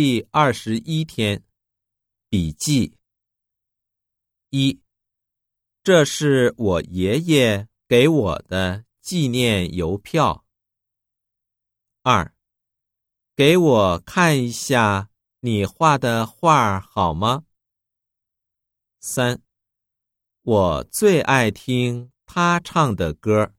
第二十一天笔记。一这是我爷爷给我的纪念邮票。二给我看一下你画的画好吗？三我最爱听他唱的歌